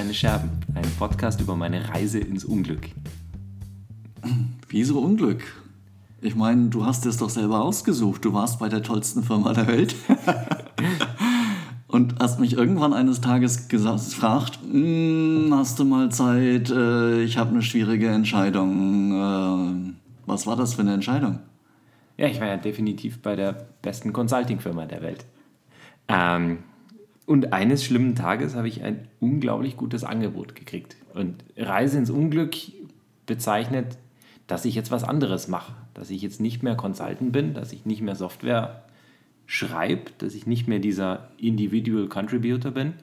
Steine Scherben, ein Podcast über meine Reise ins Unglück. Wieso Unglück? Ich meine, du hast es doch selber ausgesucht. Du warst bei der tollsten Firma der Welt. Und hast mich irgendwann eines Tages gefragt, hm, hast du mal Zeit, äh, ich habe eine schwierige Entscheidung. Äh, was war das für eine Entscheidung? Ja, ich war ja definitiv bei der besten Consulting-Firma der Welt. Ähm, und eines schlimmen Tages habe ich ein unglaublich gutes Angebot gekriegt. Und Reise ins Unglück bezeichnet, dass ich jetzt was anderes mache. Dass ich jetzt nicht mehr Consultant bin, dass ich nicht mehr Software schreibe, dass ich nicht mehr dieser Individual Contributor bin,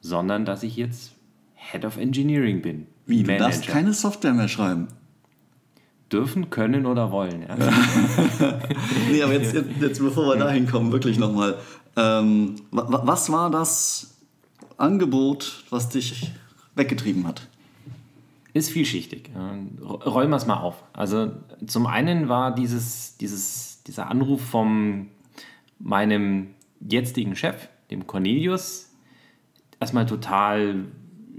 sondern dass ich jetzt Head of Engineering bin. Wie, du darfst keine Software mehr schreiben? Dürfen, können oder wollen. Ja. nee, aber jetzt, jetzt, jetzt bevor wir dahin kommen, wirklich nochmal. Ähm, was war das Angebot, was dich weggetrieben hat? Ist vielschichtig. Räumen wir es mal auf. Also zum einen war dieses, dieses, dieser Anruf vom meinem jetzigen Chef, dem Cornelius, erstmal total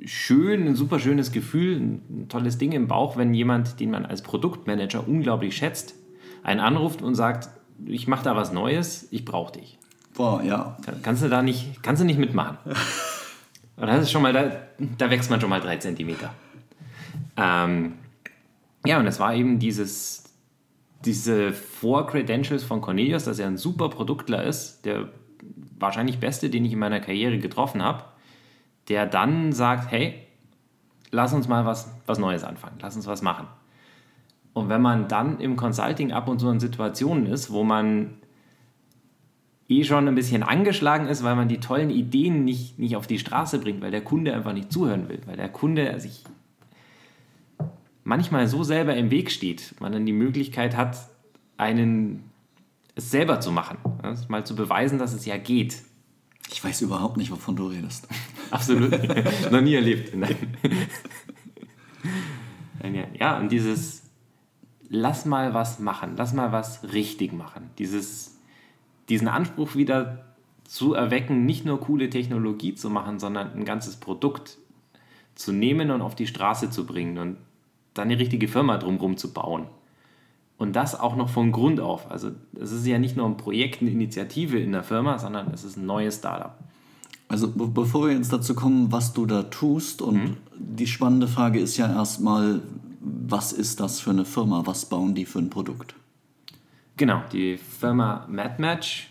schön, ein super schönes Gefühl, ein tolles Ding im Bauch, wenn jemand, den man als Produktmanager unglaublich schätzt, einen anruft und sagt, ich mache da was Neues, ich brauche dich. Boah, ja. Kannst du da nicht, kannst du nicht mitmachen? Und das ist schon mal, da, da wächst man schon mal drei Zentimeter. Ähm, ja, und es war eben dieses, diese Vor-Credentials von Cornelius, dass er ein super Produktler ist, der wahrscheinlich beste, den ich in meiner Karriere getroffen habe, der dann sagt, hey, lass uns mal was, was Neues anfangen, lass uns was machen. Und wenn man dann im Consulting ab und zu in Situationen ist, wo man eh schon ein bisschen angeschlagen ist, weil man die tollen Ideen nicht, nicht auf die Straße bringt, weil der Kunde einfach nicht zuhören will, weil der Kunde sich manchmal so selber im Weg steht, man dann die Möglichkeit hat, einen es selber zu machen, mal zu beweisen, dass es ja geht. Ich weiß überhaupt nicht, wovon du redest. Absolut. Noch nie erlebt. Nein. ja, und dieses lass mal was machen, lass mal was richtig machen. Dieses, diesen Anspruch wieder zu erwecken, nicht nur coole Technologie zu machen, sondern ein ganzes Produkt zu nehmen und auf die Straße zu bringen. Und da eine richtige Firma drumherum zu bauen. Und das auch noch von Grund auf. Also es ist ja nicht nur ein Projekt, eine Initiative in der Firma, sondern es ist ein neues Startup. Also be bevor wir jetzt dazu kommen, was du da tust, und mhm. die spannende Frage ist ja erstmal, was ist das für eine Firma? Was bauen die für ein Produkt? Genau, die Firma MadMatch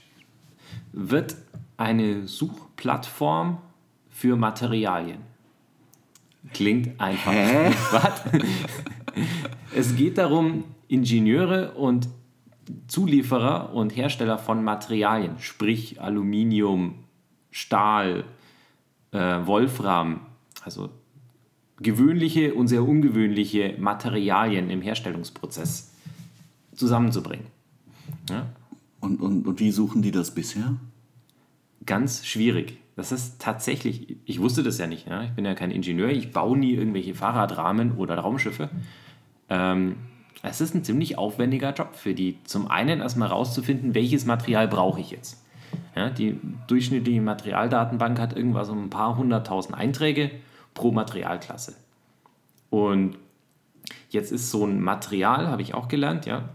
wird eine Suchplattform für Materialien. Klingt einfach. Hä? Es geht darum, Ingenieure und Zulieferer und Hersteller von Materialien, sprich Aluminium, Stahl, äh, Wolfram, also gewöhnliche und sehr ungewöhnliche Materialien im Herstellungsprozess zusammenzubringen. Ja? Und, und, und wie suchen die das bisher? Ganz schwierig. Das ist tatsächlich, ich wusste das ja nicht, ja? ich bin ja kein Ingenieur, ich baue nie irgendwelche Fahrradrahmen oder Raumschiffe. Ähm, es ist ein ziemlich aufwendiger Job für die, zum einen erstmal rauszufinden, welches Material brauche ich jetzt. Ja, die durchschnittliche Materialdatenbank hat irgendwas um ein paar hunderttausend Einträge pro Materialklasse. Und jetzt ist so ein Material, habe ich auch gelernt, ja,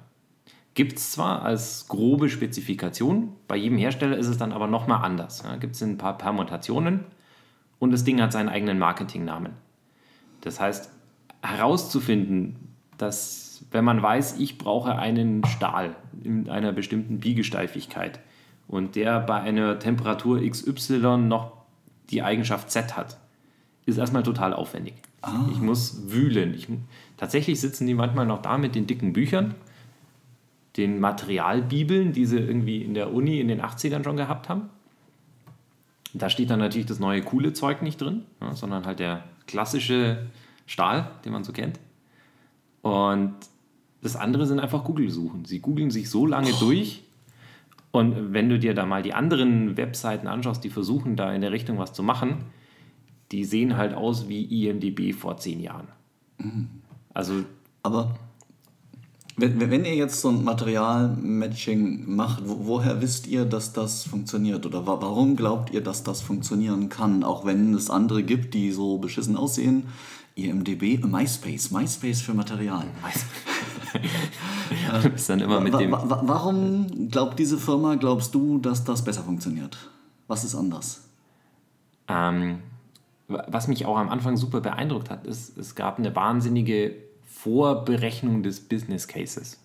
Gibt es zwar als grobe Spezifikation, bei jedem Hersteller ist es dann aber nochmal anders. Ja, Gibt es ein paar Permutationen und das Ding hat seinen eigenen Marketingnamen. Das heißt, herauszufinden, dass wenn man weiß, ich brauche einen Stahl in einer bestimmten Biegesteifigkeit und der bei einer Temperatur XY noch die Eigenschaft Z hat, ist erstmal total aufwendig. Ah. Ich muss wühlen. Ich, tatsächlich sitzen die manchmal noch da mit den dicken Büchern den Materialbibeln, die sie irgendwie in der Uni in den 80ern schon gehabt haben. Da steht dann natürlich das neue coole Zeug nicht drin, ja, sondern halt der klassische Stahl, den man so kennt. Und das andere sind einfach Google-Suchen. Sie googeln sich so lange oh. durch. Und wenn du dir da mal die anderen Webseiten anschaust, die versuchen da in der Richtung was zu machen, die sehen halt aus wie IMDB vor zehn Jahren. Mhm. Also. Aber Wenn, wenn ihr jetzt so ein Materialmatching macht, wo, woher wisst ihr, dass das funktioniert? Oder wa warum glaubt ihr, dass das funktionieren kann? Auch wenn es andere gibt, die so beschissen aussehen. IMDB, MySpace, MySpace für Material. du bist dann immer mit dem. Wa wa warum glaubt diese Firma, glaubst du, dass das besser funktioniert? Was ist anders? Ähm, was mich auch am Anfang super beeindruckt hat, ist, es gab eine wahnsinnige Vorberechnung des Business Cases.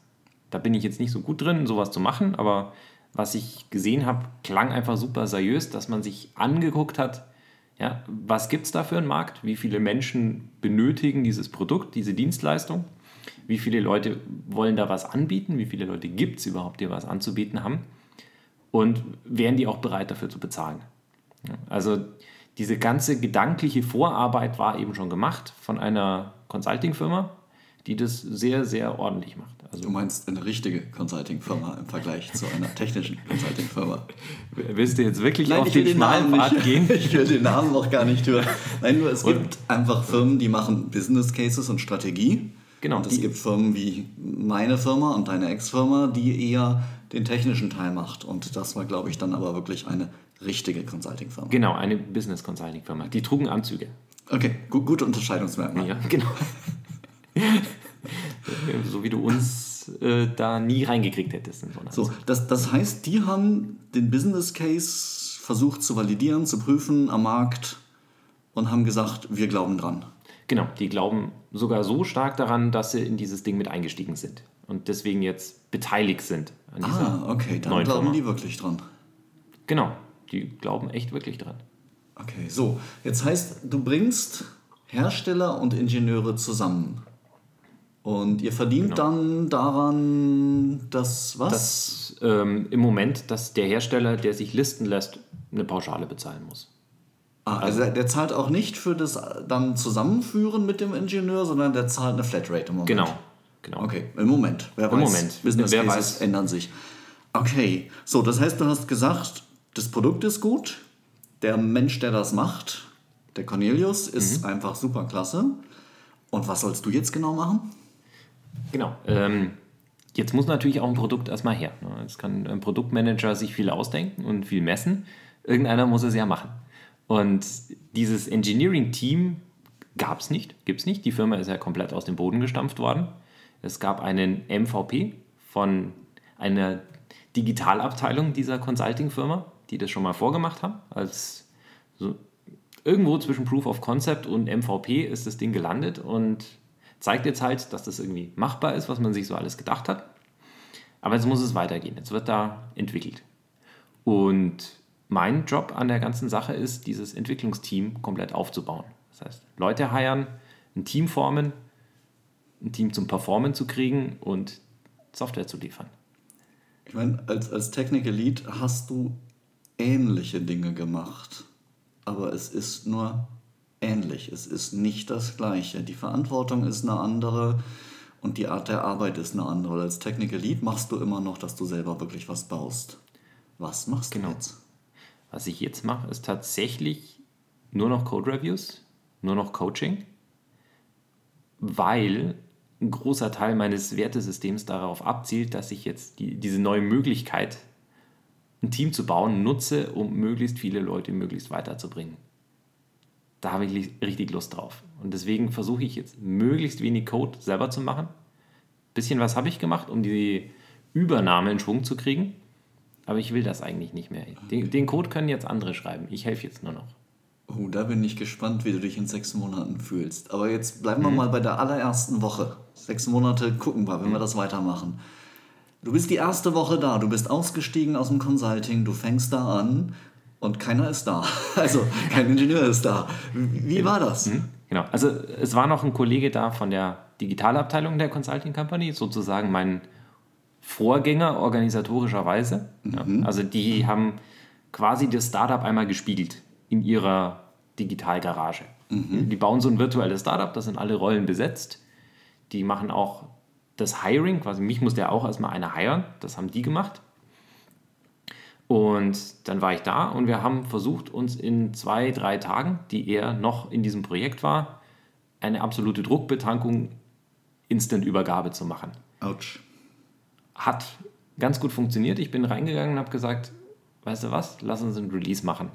Da bin ich jetzt nicht so gut drin, sowas zu machen, aber was ich gesehen habe, klang einfach super seriös, dass man sich angeguckt hat, ja, was gibt es da für einen Markt, wie viele Menschen benötigen dieses Produkt, diese Dienstleistung, wie viele Leute wollen da was anbieten, wie viele Leute gibt es überhaupt, die was anzubieten haben und wären die auch bereit dafür zu bezahlen. Also diese ganze gedankliche Vorarbeit war eben schon gemacht von einer Consulting-Firma, die das sehr, sehr ordentlich macht. Also du meinst eine richtige Consulting-Firma im Vergleich zu einer technischen Consulting-Firma. Willst du jetzt wirklich Nein, auf den schmalen Pfad gehen? Ich will den Namen noch gar nicht hören. Nein, nur es und gibt einfach Firmen, die machen Business Cases und Strategie. Genau. Und es gibt Firmen wie meine Firma und deine Ex-Firma, die eher den technischen Teil macht. Und das war, glaube ich, dann aber wirklich eine richtige Consulting-Firma. Genau, eine Business Consulting-Firma. Die trugen Anzüge. Okay, gut, gute Unterscheidungsmerkmal. Ja, genau. so wie du uns äh, da nie reingekriegt hättest. In so, so das, das heißt, die haben den Business Case versucht zu validieren, zu prüfen am Markt und haben gesagt, wir glauben dran. Genau, die glauben sogar so stark daran, dass sie in dieses Ding mit eingestiegen sind und deswegen jetzt beteiligt sind. An dieser ah, okay, dann glauben Firma. die wirklich dran. Genau, die glauben echt wirklich dran. Okay, so, jetzt heißt, du bringst Hersteller und Ingenieure zusammen. Und ihr verdient genau. dann daran, dass was? Dass, ähm, Im Moment, dass der Hersteller, der sich listen lässt, eine Pauschale bezahlen muss. Ah, also, also der zahlt auch nicht für das dann Zusammenführen mit dem Ingenieur, sondern der zahlt eine Flatrate im Moment. Genau. genau. Okay, im Moment. Wer Im weiß, Moment. Business Wer Cases weiß. ändern sich. Okay, so, das heißt, du hast gesagt, das Produkt ist gut, der Mensch, der das macht, der Cornelius, ist mhm. einfach super klasse. Und was sollst du jetzt genau machen? Genau. Ähm, jetzt muss natürlich auch ein Produkt erstmal her. Es kann ein Produktmanager sich viel ausdenken und viel messen. Irgendeiner muss es ja machen. Und dieses Engineering-Team gab es nicht, gibt es nicht. Die Firma ist ja komplett aus dem Boden gestampft worden. Es gab einen MVP von einer Digitalabteilung dieser Consulting-Firma, die das schon mal vorgemacht haben. Als so irgendwo zwischen Proof of Concept und MVP ist das Ding gelandet und zeigt jetzt halt, dass das irgendwie machbar ist, was man sich so alles gedacht hat. Aber jetzt muss es weitergehen. Jetzt wird da entwickelt. Und mein Job an der ganzen Sache ist, dieses Entwicklungsteam komplett aufzubauen. Das heißt, Leute heiern, ein Team formen, ein Team zum Performen zu kriegen und Software zu liefern. Ich meine, als, als Technical Lead hast du ähnliche Dinge gemacht, aber es ist nur ähnlich. Es ist nicht das Gleiche. Die Verantwortung ist eine andere und die Art der Arbeit ist eine andere. Als Technical Lead machst du immer noch, dass du selber wirklich was baust. Was machst genau. du jetzt? Was ich jetzt mache, ist tatsächlich nur noch Code Reviews, nur noch Coaching, weil ein großer Teil meines Wertesystems darauf abzielt, dass ich jetzt die, diese neue Möglichkeit, ein Team zu bauen, nutze, um möglichst viele Leute möglichst weiterzubringen da habe ich richtig Lust drauf. Und deswegen versuche ich jetzt möglichst wenig Code selber zu machen. Ein bisschen was habe ich gemacht, um die Übernahme in Schwung zu kriegen. Aber ich will das eigentlich nicht mehr. Den, den Code können jetzt andere schreiben. Ich helfe jetzt nur noch. Oh, da bin ich gespannt, wie du dich in sechs Monaten fühlst. Aber jetzt bleiben wir mhm. mal bei der allerersten Woche. Sechs Monate gucken wir, wenn mhm. wir das weitermachen. Du bist die erste Woche da, du bist ausgestiegen aus dem Consulting, du fängst da an und keiner ist da. Also kein Ingenieur ist da. Wie war das? Mhm. Genau, also es war noch ein Kollege da von der Digitalabteilung der Consulting Company, sozusagen mein Vorgänger organisatorischerweise. Mhm. Ja, also die haben quasi das Startup einmal gespiegelt in ihrer Digitalgarage. Mhm. Die bauen so ein virtuelles Startup, da sind alle Rollen besetzt. Die machen auch das Hiring, quasi mich muss der auch erstmal einer hiren, das haben die gemacht. Und dann war ich da und wir haben versucht, uns in zwei, drei Tagen, die er noch in diesem Projekt war, eine absolute Druckbetankung Instant-Übergabe zu machen. Autsch. Hat ganz gut funktioniert. Ich bin reingegangen und habe gesagt, weißt du was, lass uns ein Release machen.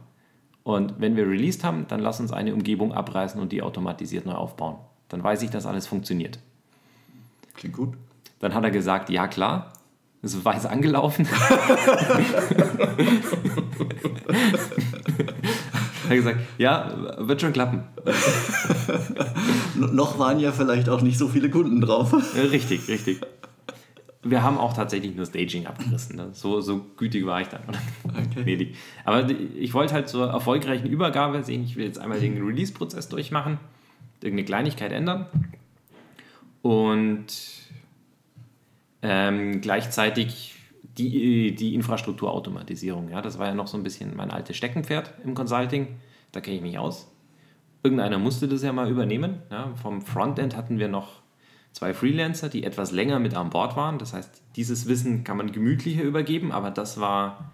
Und wenn wir released haben, dann lass uns eine Umgebung abreißen und die automatisiert neu aufbauen. Dann weiß ich, dass alles funktioniert. Klingt gut. Dann hat er gesagt, ja klar, ist weiß angelaufen. er hat gesagt, ja, wird schon klappen. Noch waren ja vielleicht auch nicht so viele Kunden drauf. Richtig, richtig. Wir haben auch tatsächlich nur Staging abgerissen. Ne? So, so gütig war ich dann. Okay. Aber ich wollte halt zur erfolgreichen Übergabe sehen, ich will jetzt einmal den Release-Prozess durchmachen, irgendeine Kleinigkeit ändern und ähm, gleichzeitig die, die Infrastrukturautomatisierung. Ja, das war ja noch so ein bisschen mein altes Steckenpferd im Consulting. Da kenne ich mich aus. Irgendeiner musste das ja mal übernehmen. Ja, vom Frontend hatten wir noch zwei Freelancer, die etwas länger mit an Bord waren. Das heißt, dieses Wissen kann man gemütlicher übergeben, aber das war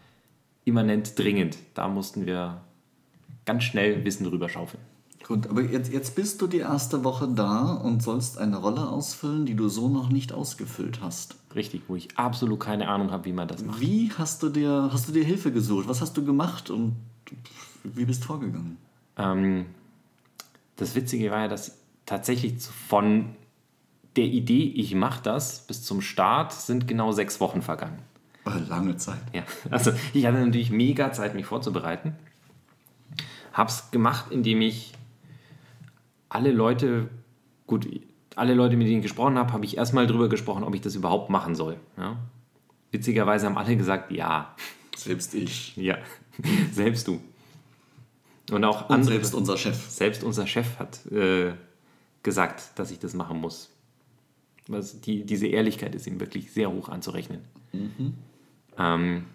immanent dringend. Da mussten wir ganz schnell Wissen rüberschaufeln. Gut, aber jetzt, jetzt bist du die erste Woche da und sollst eine Rolle ausfüllen, die du so noch nicht ausgefüllt hast. Richtig, wo ich absolut keine Ahnung habe, wie man das macht. Wie hast du dir, hast du dir Hilfe gesucht? Was hast du gemacht und wie bist du vorgegangen? Ähm, das Witzige war ja, dass tatsächlich von der Idee, ich mache das, bis zum Start sind genau sechs Wochen vergangen. Oh, lange Zeit. Ja, also ich hatte natürlich mega Zeit, mich vorzubereiten. Hab's gemacht, indem ich alle Leute, gut, alle Leute, mit denen ich gesprochen habe, habe ich erstmal drüber gesprochen, ob ich das überhaupt machen soll. Ja? Witzigerweise haben alle gesagt, ja. Selbst ich. Ja, selbst du. Und auch Und andere, selbst unser Chef. selbst unser Chef hat äh, gesagt, dass ich das machen muss. Also die, diese Ehrlichkeit ist ihm wirklich sehr hoch anzurechnen. Ähm,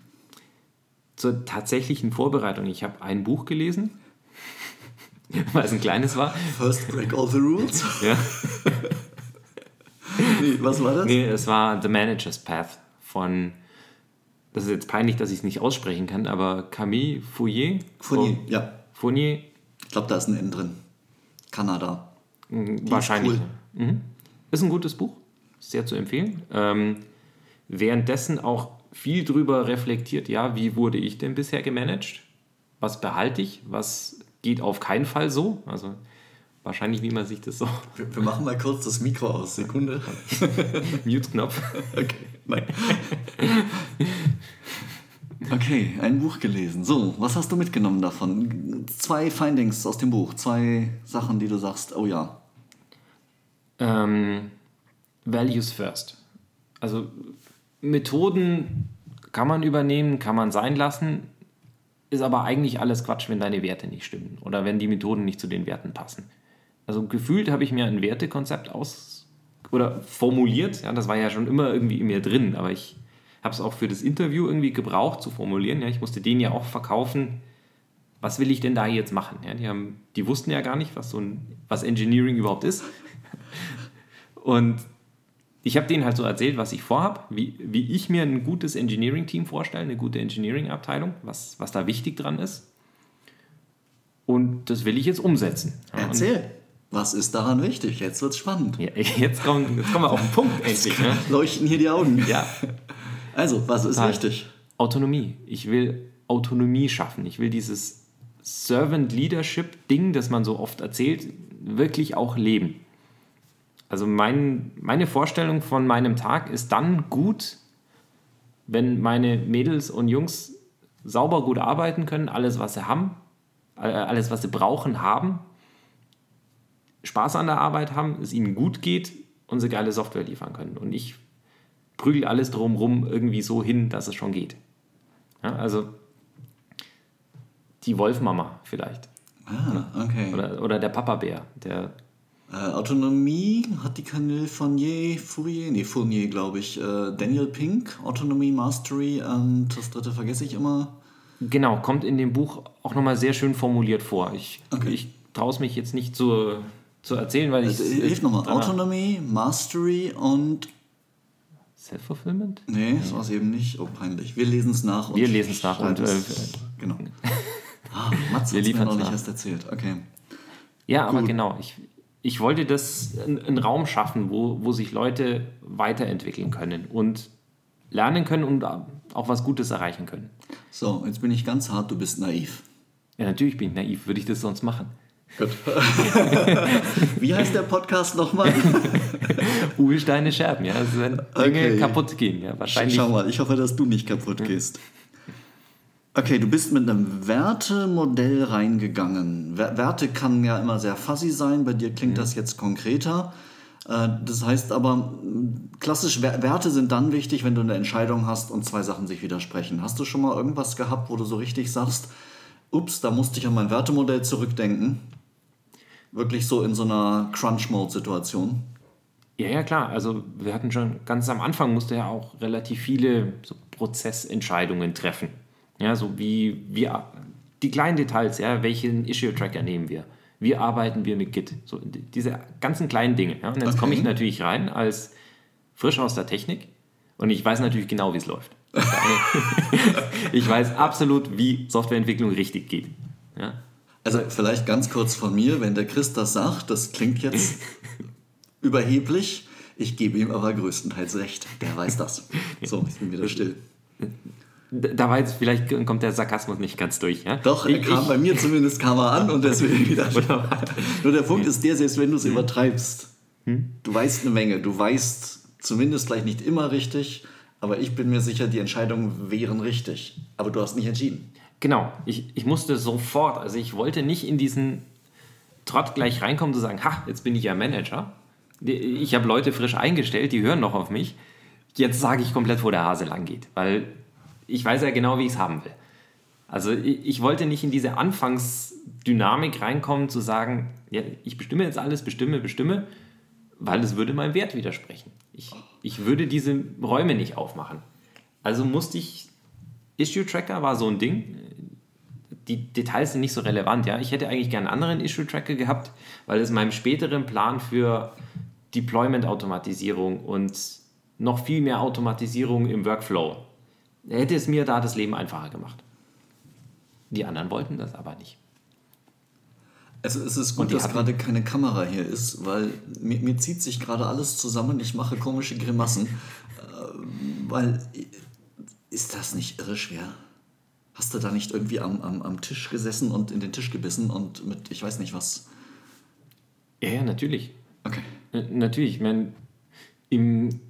zur tatsächlichen Vorbereitung, ich habe ein Buch gelesen, weil es ein kleines war. First break all the rules. Ja. Nee, was war das? Nee, es war The Manager's Path von, das ist jetzt peinlich, dass ich es nicht aussprechen kann, aber Camille Fourier. Fournier, ja. Fournier, Ich glaube, da ist ein N drin. Kanada. mh, wahrscheinlich. cool. Mhm. Ist ein gutes Buch, sehr zu empfehlen. Ähm, währenddessen auch viel drüber reflektiert, ja, wie wurde ich denn bisher gemanagt? Was behalte ich? Was geht auf keinen Fall so? Also wahrscheinlich, wie man sich das so Wir, wir machen mal kurz das Mikro aus. Sekunde. Mute-Knopf. Okay, nein. Okay, ein Buch gelesen. So, was hast du mitgenommen davon? Zwei Findings aus dem Buch, zwei Sachen, die du sagst, oh ja. Ähm, Values first. Also Methoden kann man übernehmen, kann man sein lassen, ist aber eigentlich alles Quatsch, wenn deine Werte nicht stimmen oder wenn die Methoden nicht zu den Werten passen. Also gefühlt habe ich mir ein Wertekonzept aus oder formuliert, ja, das war ja schon immer irgendwie in mir drin, aber ich habe es auch für das Interview irgendwie gebraucht zu formulieren. Ja, ich musste denen ja auch verkaufen, was will ich denn da jetzt machen? Ja, die, haben, die wussten ja gar nicht, was so ein, was Engineering überhaupt ist. Und ich habe denen halt so erzählt, was ich vorhab, wie, wie ich mir ein gutes Engineering-Team vorstelle, eine gute Engineering-Abteilung, was, was da wichtig dran ist. Und das will ich jetzt umsetzen. Ja, und- Erzähl. Was ist daran wichtig? Jetzt wird's spannend. Ja, jetzt, kommen, jetzt kommen wir auf den Punkt endlich. Ne? Leuchten hier die Augen. Ja, Also, was ist Total. wichtig? Autonomie. Ich will Autonomie schaffen. Ich will dieses Servant Leadership Ding, das man so oft erzählt, wirklich auch leben. Also mein, meine Vorstellung von meinem Tag ist dann gut, wenn meine Mädels und Jungs sauber gut arbeiten können, alles was sie haben, äh, alles was sie brauchen haben, Spaß an der Arbeit haben, es ihnen gut geht und sie geile Software liefern können. Und ich prügel alles drumherum irgendwie so hin, dass es schon geht. Ja, also die Wolfmama vielleicht. Ah, okay. Oder, oder der Papa-Bär. Der, Äh, Autonomie hat die Camille Fournier, Fourier, nee, Fournier, glaube ich. Äh, Daniel Pink, Autonomie, Mastery und das dritte vergesse ich immer. genau, kommt in dem Buch auch nochmal sehr schön formuliert vor. Ich, Okay. ich traue es mich jetzt nicht zu, zu erzählen, weil ich. Also, hilf nochmal. Autonomie, Mastery und. Self-Fulfillment? Nee, das war es eben nicht. Oh, peinlich. Wir lesen es nach. und Wir lesen's nach und, schreiben's- genau. Ah, Mats Wir hat mir noch nicht nach. erst erzählt. Okay. Ja, aber Gut. genau. Ich, ich wollte das einen Raum schaffen, wo, wo sich Leute weiterentwickeln können und lernen können und auch was Gutes erreichen können. So, jetzt bin ich ganz hart, du bist naiv. Ja, natürlich bin ich naiv. Würde ich das sonst machen? Gut. Wie heißt der Podcast nochmal? Uhlsteine Scherben, ja. Also wenn Dinge okay. kaputt gehen, ja. Wahrscheinlich. Schau mal, ich hoffe, dass du nicht kaputt gehst. Okay, du bist mit einem Wertemodell reingegangen. Werte kann ja immer sehr fuzzy sein, bei dir klingt mhm. das jetzt konkreter. Äh, das heißt aber, klassisch Werte sind dann wichtig, wenn du eine Entscheidung hast und zwei Sachen sich widersprechen. Hast du schon mal irgendwas gehabt, wo du so richtig sagst, ups, da musste ich an mein Wertemodell zurückdenken? Wirklich so in so einer Crunch-Mode-Situation? Ja, ja, klar. Also wir hatten schon ganz am Anfang musste ja auch relativ viele so Prozessentscheidungen treffen. Ja, so wie, wie die kleinen Details, ja, welchen Issue-Tracker nehmen wir? Wie arbeiten wir mit Git? So diese ganzen kleinen Dinge. Ja? Und jetzt okay. komme ich natürlich rein als frisch aus der Technik und ich weiß natürlich genau, wie es läuft. ich weiß absolut, wie Softwareentwicklung richtig geht. Ja? Also vielleicht ganz kurz von mir, wenn der Chris das sagt, das klingt jetzt überheblich. Ich gebe ihm aber größtenteils recht. Der weiß das. So, ich bin wieder still da war jetzt, vielleicht kommt der Sarkasmus nicht ganz durch. Ja? Doch, er kam ich, bei mir zumindest kam er an und deswegen wieder. Nur der Punkt ist der, selbst wenn du es hm? übertreibst, hm? du weißt eine Menge, du weißt zumindest vielleicht nicht immer richtig, aber ich bin mir sicher, die Entscheidungen wären richtig. Aber du hast nicht entschieden. Genau, ich, ich musste sofort, also ich wollte nicht in diesen Trott gleich reinkommen, zu sagen, ha, jetzt bin ich ja Manager. Ich habe Leute frisch eingestellt, die hören noch auf mich. Jetzt sage ich komplett, wo der Hase lang geht. Weil ich weiß ja genau, wie ich es haben will. Also ich, ich, wollte nicht in diese Anfangsdynamik reinkommen, zu sagen, ja, ich bestimme jetzt alles, bestimme, bestimme, weil es würde meinem Wert widersprechen. Ich, ich würde diese Räume nicht aufmachen. Also musste ich, Issue Tracker war so ein Ding, die Details sind nicht so relevant. Ja? Ich hätte eigentlich gerne einen anderen Issue Tracker gehabt, weil es meinem späteren Plan für Deployment-Automatisierung und noch viel mehr Automatisierung im Workflow hätte es mir da das Leben einfacher gemacht. Die anderen wollten das aber nicht. Also es ist gut, dass gerade keine Kamera hier ist, weil mir, mir zieht sich gerade alles zusammen. Ich mache komische Grimassen. Äh, weil, ist das nicht irre schwer? Hast du da nicht irgendwie am, am, am Tisch gesessen und in den Tisch gebissen und mit, ich weiß nicht was? Ja, ja natürlich. Okay. N natürlich. Ich meine, im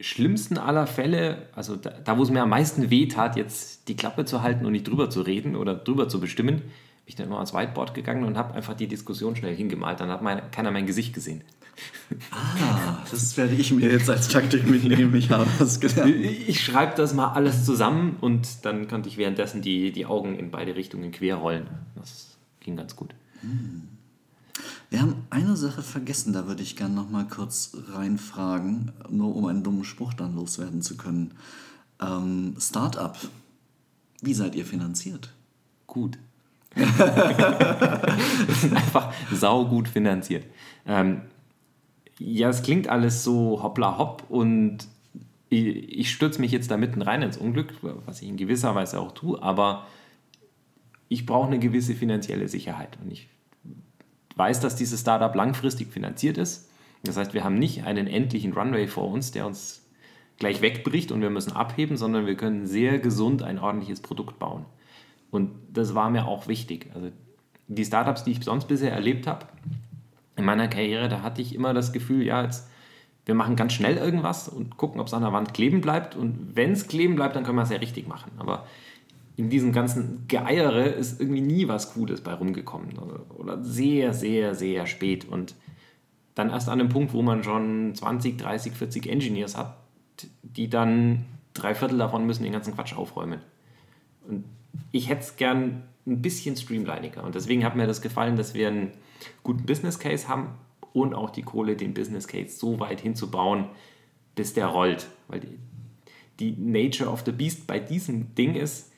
schlimmsten aller Fälle, also da, da wo es mir am meisten weh tat, jetzt die Klappe zu halten und nicht drüber zu reden oder drüber zu bestimmen, bin ich dann immer ans Whiteboard gegangen und habe einfach die Diskussion schnell hingemalt. Dann hat mein, keiner mein Gesicht gesehen. Ah, das werde ich mir jetzt als Taktik mitnehmen. Ich habe das gelernt. Ich schreibe das mal alles zusammen und dann konnte ich währenddessen die, die Augen in beide Richtungen quer rollen. Das ging ganz gut. Hm. Wir haben eine Sache vergessen, da würde ich gerne noch mal kurz reinfragen, nur um einen dummen Spruch dann loswerden zu können. Ähm, Startup, wie seid ihr finanziert? Gut. Einfach saugut finanziert. Ähm, ja, es klingt alles so hoppla hopp und ich, ich stürze mich jetzt da mitten rein ins Unglück, was ich in gewisser Weise auch tue, aber ich brauche eine gewisse finanzielle Sicherheit und ich weiß, dass dieses Startup langfristig finanziert ist. Das heißt, wir haben nicht einen endlichen Runway vor uns, der uns gleich wegbricht und wir müssen abheben, sondern wir können sehr gesund ein ordentliches Produkt bauen. Und das war mir auch wichtig. Also die Startups, die ich sonst bisher erlebt habe, in meiner Karriere, da hatte ich immer das Gefühl, ja, jetzt, wir machen ganz schnell irgendwas und gucken, ob es an der Wand kleben bleibt. Und wenn es kleben bleibt, dann können wir es ja richtig machen. Aber in diesem ganzen Geeiere ist irgendwie nie was Cooles bei rumgekommen. Oder sehr, sehr, sehr spät. Und dann erst an dem Punkt, wo man schon 20, 30, 40 Engineers hat, die dann drei Viertel davon müssen den ganzen Quatsch aufräumen. Und ich hätte es gern ein bisschen streamliniger. Und deswegen hat mir das gefallen, dass wir einen guten Business Case haben und auch die Kohle, den Business Case so weit hinzubauen, bis der rollt. Weil die, die Nature of the Beast bei diesem Ding ist,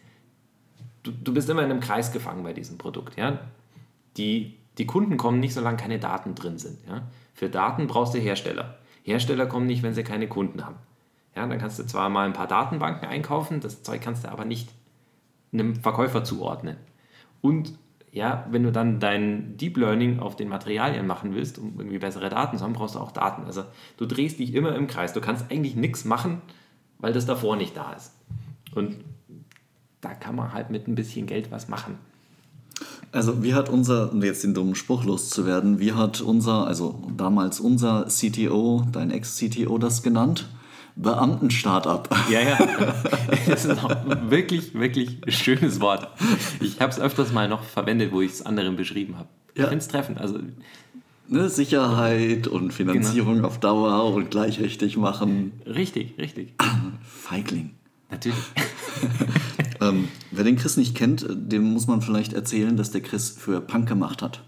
du, du bist immer in einem Kreis gefangen bei diesem Produkt. Ja? Die, die Kunden kommen nicht, solange keine Daten drin sind. Ja? Für Daten brauchst du Hersteller. Hersteller kommen nicht, wenn sie keine Kunden haben. Ja, dann kannst du zwar mal ein paar Datenbanken einkaufen, das Zeug kannst du aber nicht einem Verkäufer zuordnen. Und ja, wenn du dann dein Deep Learning auf den Materialien machen willst, um irgendwie bessere Daten zu haben, brauchst du auch Daten. Also du drehst dich immer im Kreis. Du kannst eigentlich nichts machen, weil das davor nicht da ist. Und da kann man halt mit ein bisschen Geld was machen. Also wie hat unser, um jetzt den dummen Spruch loszuwerden, wie hat unser, also damals unser CTO, dein Ex-CTO das genannt? Beamten-Startup. Ja, ja. Das ist auch wirklich, wirklich ein schönes Wort. Ich habe es öfters mal noch verwendet, wo ich es anderen beschrieben habe. Ja. Ich finde es treffend. Also, ne, Sicherheit und Finanzierung genau. auf Dauer und gleich richtig machen. Richtig, richtig. Feigling. Natürlich. ähm, wer den Chris nicht kennt, dem muss man vielleicht erzählen, dass der Chris für Punk gemacht hat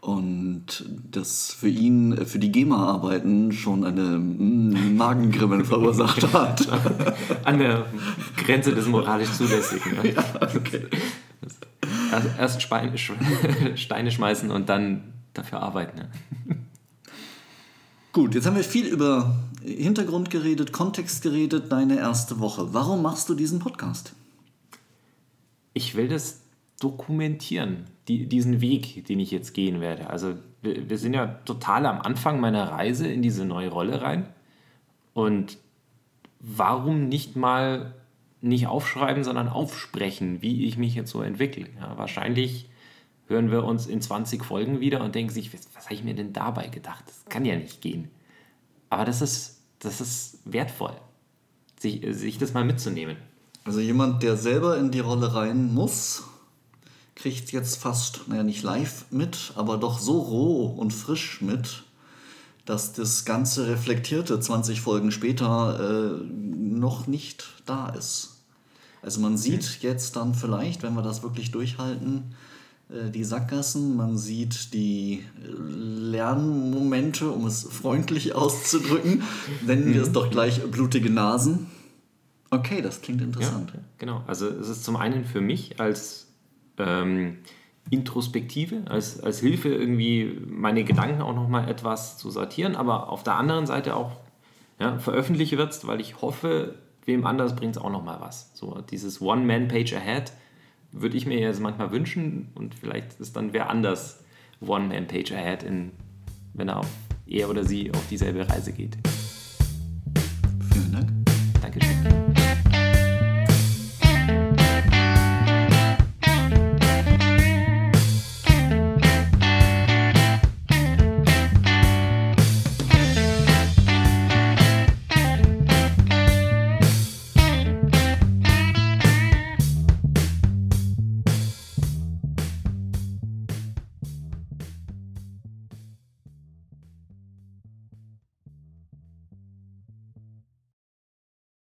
und das für ihn, für die GEMA-Arbeiten schon eine mm, Magengrimmen verursacht hat. An der Grenze des moralisch Zulässigen. Ne? Ja, okay. Also erst Steine schmeißen und dann dafür arbeiten. Ne? Gut, jetzt haben wir viel über Hintergrund geredet, Kontext geredet, deine erste Woche. Warum machst du diesen Podcast? Ich will das dokumentieren, die, diesen Weg, den ich jetzt gehen werde. Also wir, wir sind ja total am Anfang meiner Reise in diese neue Rolle rein. Und warum nicht mal nicht aufschreiben, sondern aufsprechen, wie ich mich jetzt so entwickle? Ja, wahrscheinlich hören wir uns in 20 Folgen wieder und denken sich, was, was habe ich mir denn dabei gedacht? Das kann ja nicht gehen. Aber das ist, das ist wertvoll, sich, sich das mal mitzunehmen. Also jemand, der selber in die Rolle rein muss, kriegt jetzt fast, naja, nicht live mit, aber doch so roh und frisch mit, dass das ganze Reflektierte 20 Folgen später äh, noch nicht da ist. Also man sieht jetzt dann vielleicht, wenn wir das wirklich durchhalten, äh, die Sackgassen, man sieht die Lernmomente, um es freundlich auszudrücken, nennen wir es doch gleich blutige Nasen. Okay, das klingt interessant. Ja, genau. Also es ist zum einen für mich als ähm, Introspektive, als, als Hilfe irgendwie meine Gedanken auch nochmal etwas zu sortieren, aber auf der anderen Seite auch ja, veröffentliche wird weil ich hoffe, wem anders bringt es auch nochmal was. So dieses One-Man-Page Ahead würde ich mir jetzt manchmal wünschen und vielleicht ist dann wer anders One-Man-Page Ahead, in, wenn er auf, er oder sie auf dieselbe Reise geht.